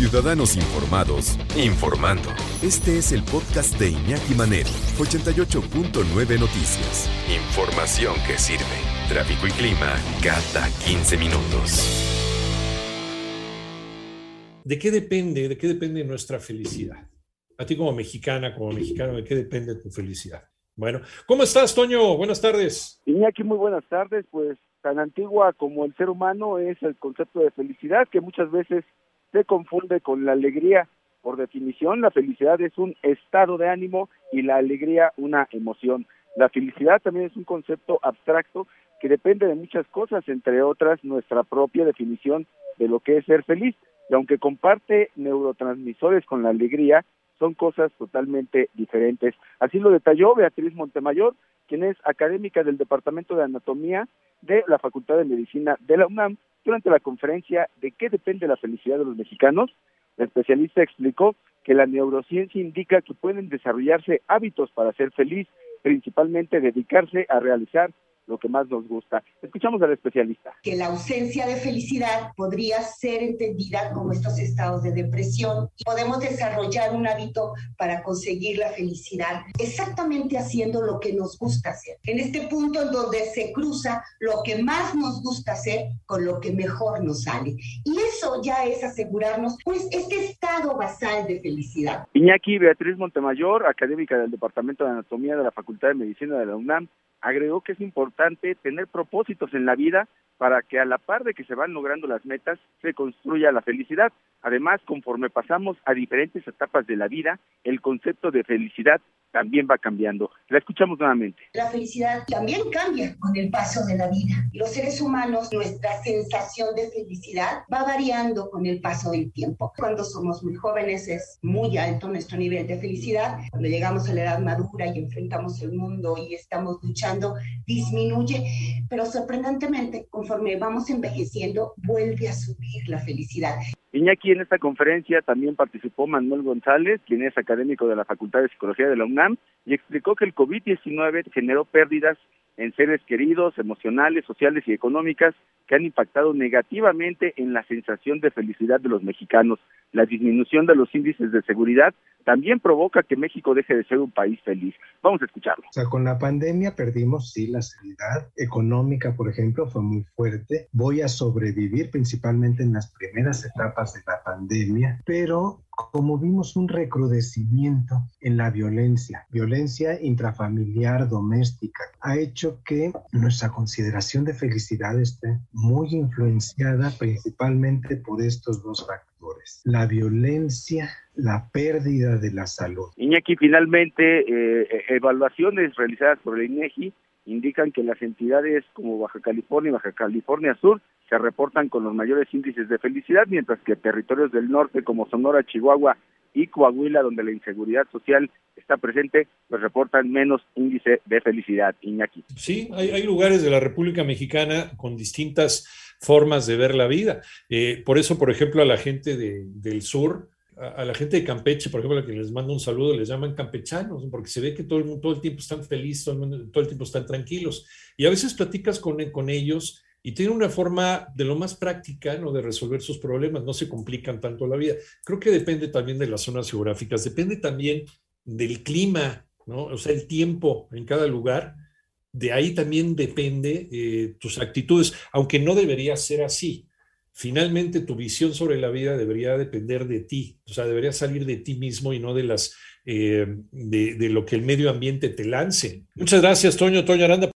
Ciudadanos informados, informando. Este es el podcast de Iñaki Manero, 88.9 Noticias. Información que sirve. Tráfico y clima cada 15 minutos. ¿De qué depende, de qué depende nuestra felicidad? A ti como mexicana, como mexicano, ¿de qué depende tu felicidad? Bueno, ¿cómo estás, Toño? Buenas tardes. Iñaki, muy buenas tardes. Pues tan antigua como el ser humano es el concepto de felicidad, que muchas veces se confunde con la alegría. Por definición, la felicidad es un estado de ánimo y la alegría una emoción. La felicidad también es un concepto abstracto que depende de muchas cosas, entre otras nuestra propia definición de lo que es ser feliz. Y aunque comparte neurotransmisores con la alegría, son cosas totalmente diferentes. Así lo detalló Beatriz Montemayor, quien es académica del Departamento de Anatomía de la Facultad de Medicina de la UNAM durante la conferencia de qué depende la felicidad de los mexicanos, la especialista explicó que la neurociencia indica que pueden desarrollarse hábitos para ser feliz, principalmente dedicarse a realizar lo que más nos gusta. Escuchamos al especialista. Que la ausencia de felicidad podría ser entendida como estos estados de depresión. Podemos desarrollar un hábito para conseguir la felicidad, exactamente haciendo lo que nos gusta hacer. En este punto en donde se cruza lo que más nos gusta hacer con lo que mejor nos sale. Y eso ya es asegurarnos, pues, este estado basal de felicidad. Iñaki Beatriz Montemayor, académica del Departamento de Anatomía de la Facultad de Medicina de la UNAM, agregó que es importante tener propósitos en la vida para que a la par de que se van logrando las metas, se construya la felicidad. Además, conforme pasamos a diferentes etapas de la vida, el concepto de felicidad también va cambiando. La escuchamos nuevamente. La felicidad también cambia con el paso de la vida. Los seres humanos, nuestra sensación de felicidad va variando con el paso del tiempo. Cuando somos muy jóvenes es muy alto nuestro nivel de felicidad. Cuando llegamos a la edad madura y enfrentamos el mundo y estamos luchando, disminuye. Pero sorprendentemente, conforme vamos envejeciendo, vuelve a subir la felicidad. Iñaki, en esta conferencia también participó Manuel González, quien es académico de la Facultad de Psicología de la UNAM, y explicó que el COVID-19 generó pérdidas en seres queridos, emocionales, sociales y económicas que han impactado negativamente en la sensación de felicidad de los mexicanos. La disminución de los índices de seguridad también provoca que México deje de ser un país feliz. Vamos a escucharlo. O sea, con la pandemia perdimos, sí, la seguridad económica, por ejemplo, fue muy fuerte. Voy a sobrevivir principalmente en las primeras etapas de la pandemia, pero como vimos un recrudecimiento en la violencia, violencia intrafamiliar, doméstica, ha hecho que nuestra consideración de felicidad esté muy influenciada principalmente por estos dos factores, la violencia, la pérdida de la salud. Iñaki, finalmente, eh, evaluaciones realizadas por el INEGI indican que las entidades como Baja California y Baja California Sur se reportan con los mayores índices de felicidad, mientras que territorios del norte como Sonora, Chihuahua y Coahuila, donde la inseguridad social está presente, pues reportan menos índice de felicidad, Iñaki. Sí, hay, hay lugares de la República Mexicana con distintas formas de ver la vida. Eh, por eso, por ejemplo, a la gente de, del sur, a, la gente de Campeche, por ejemplo, a la que les mando un saludo, les llaman campechanos, porque se ve que todo el, todo el tiempo están felices, todo el, todo el tiempo están tranquilos. Y a veces platicas con, con ellos y tienen una forma de lo más práctica ¿no? de resolver sus problemas, no se complican tanto la vida. Creo que depende también de las zonas geográficas, depende también del clima, ¿no? o sea, el tiempo en cada lugar. De ahí también depende eh, tus actitudes, aunque no debería ser así. Finalmente, tu visión sobre la vida debería depender de ti, o sea, debería salir de ti mismo y no de las eh, de, de, lo que el medio ambiente te lance. Muchas gracias, Toño, Toño Aranda.